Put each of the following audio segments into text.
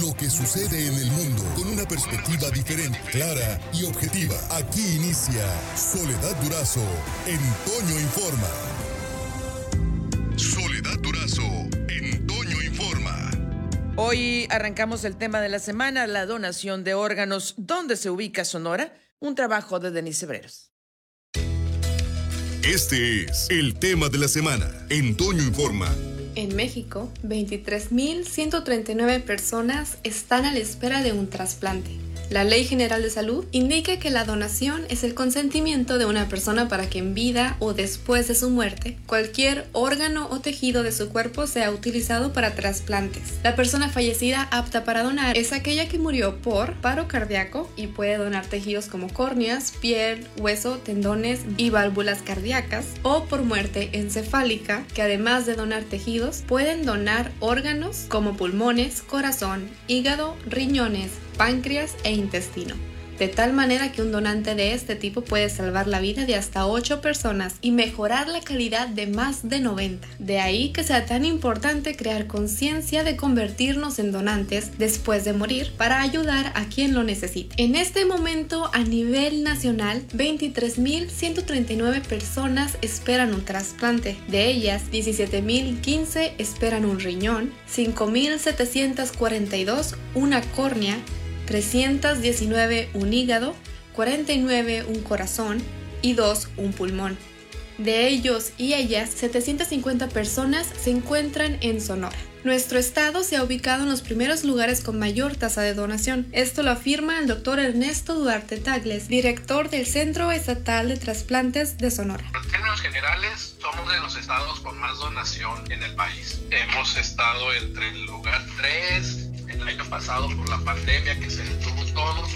lo que sucede en el mundo con una perspectiva diferente, clara y objetiva. Aquí inicia Soledad Durazo en Toño Informa. Soledad Durazo en Toño Informa. Hoy arrancamos el tema de la semana, la donación de órganos. ¿Dónde se ubica Sonora? Un trabajo de Denise Hebreros. Este es el tema de la semana en Toño Informa. En México, 23.139 personas están a la espera de un trasplante. La Ley General de Salud indica que la donación es el consentimiento de una persona para que en vida o después de su muerte cualquier órgano o tejido de su cuerpo sea utilizado para trasplantes. La persona fallecida apta para donar es aquella que murió por paro cardíaco y puede donar tejidos como córneas, piel, hueso, tendones y válvulas cardíacas o por muerte encefálica que además de donar tejidos pueden donar órganos como pulmones, corazón, hígado, riñones, páncreas e intestino de tal manera que un donante de este tipo puede salvar la vida de hasta 8 personas y mejorar la calidad de más de 90. De ahí que sea tan importante crear conciencia de convertirnos en donantes después de morir para ayudar a quien lo necesite. En este momento, a nivel nacional, 23.139 personas esperan un trasplante. De ellas, 17.015 esperan un riñón, 5.742 una córnea, 319 un hígado, 49 un corazón y 2 un pulmón. De ellos y ellas, 750 personas se encuentran en Sonora. Nuestro estado se ha ubicado en los primeros lugares con mayor tasa de donación. Esto lo afirma el doctor Ernesto Duarte Tagles, director del Centro Estatal de Trasplantes de Sonora. En términos generales, somos de los estados con más donación en el país. Hemos estado entre el lugar 3, el año pasado por la pandemia que se detuvo todo,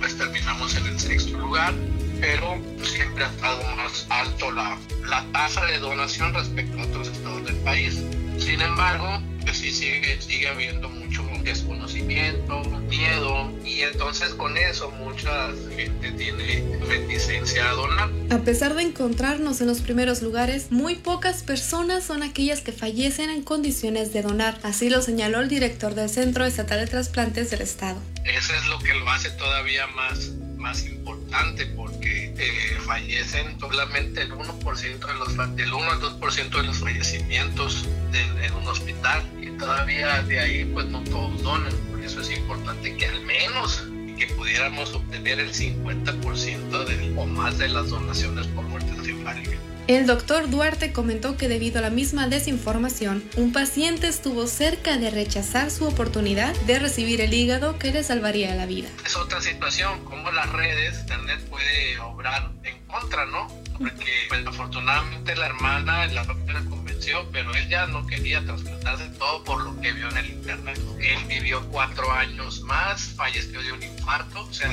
pues terminamos en el sexto lugar, pero siempre ha estado más alto la, la tasa de donación respecto a otros estados del país. Sin embargo, pues sí sigue, sigue habiendo mucho desconocimiento, miedo, y entonces con eso mucha gente tiene reticencia a donar. A pesar de encontrarnos en los primeros lugares, muy pocas personas son aquellas que fallecen en condiciones de donar. Así lo señaló el director del Centro Estatal de Trasplantes del Estado. Eso es lo que lo hace todavía más, más importante porque eh, fallecen solamente el 1% de los, del 1 al 2% de los fallecimientos en un hospital y todavía de ahí pues no todos donan. Por eso es importante que al menos que pudiéramos obtener el 50% de, o más de las donaciones por muerte encefálica. El doctor Duarte comentó que debido a la misma desinformación, un paciente estuvo cerca de rechazar su oportunidad de recibir el hígado que le salvaría la vida. Es otra situación, como las redes, Internet puede obrar en contra, ¿no? Porque pues, afortunadamente la hermana, la doctora convenció, pero él ya no quería trasplantarse todo por lo que vio en el Internet. Él vivió cuatro años más, falleció de un infarto, o sea,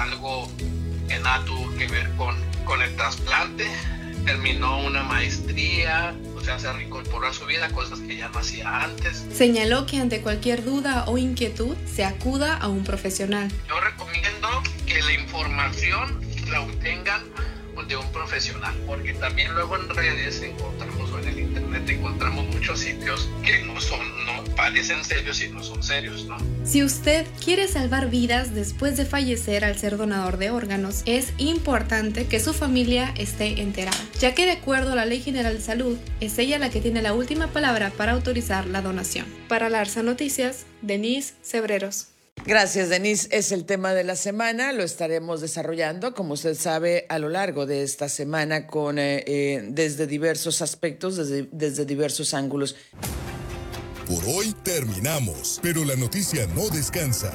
algo que nada tuvo que ver con, con el trasplante terminó una maestría, o sea, se reincorporó a su vida, cosas que ya no hacía antes. Señaló que ante cualquier duda o inquietud se acuda a un profesional. Yo recomiendo que la información la obtengan de un profesional, porque también luego en redes encontramos encontramos muchos sitios que no son, no parecen serios y no son serios, ¿no? Si usted quiere salvar vidas después de fallecer al ser donador de órganos, es importante que su familia esté enterada, ya que de acuerdo a la Ley General de Salud, es ella la que tiene la última palabra para autorizar la donación. Para Larsa Noticias, Denise Cebreros. Gracias, Denise. Es el tema de la semana. Lo estaremos desarrollando, como usted sabe, a lo largo de esta semana con eh, eh, desde diversos aspectos, desde, desde diversos ángulos. Por hoy terminamos, pero la noticia no descansa.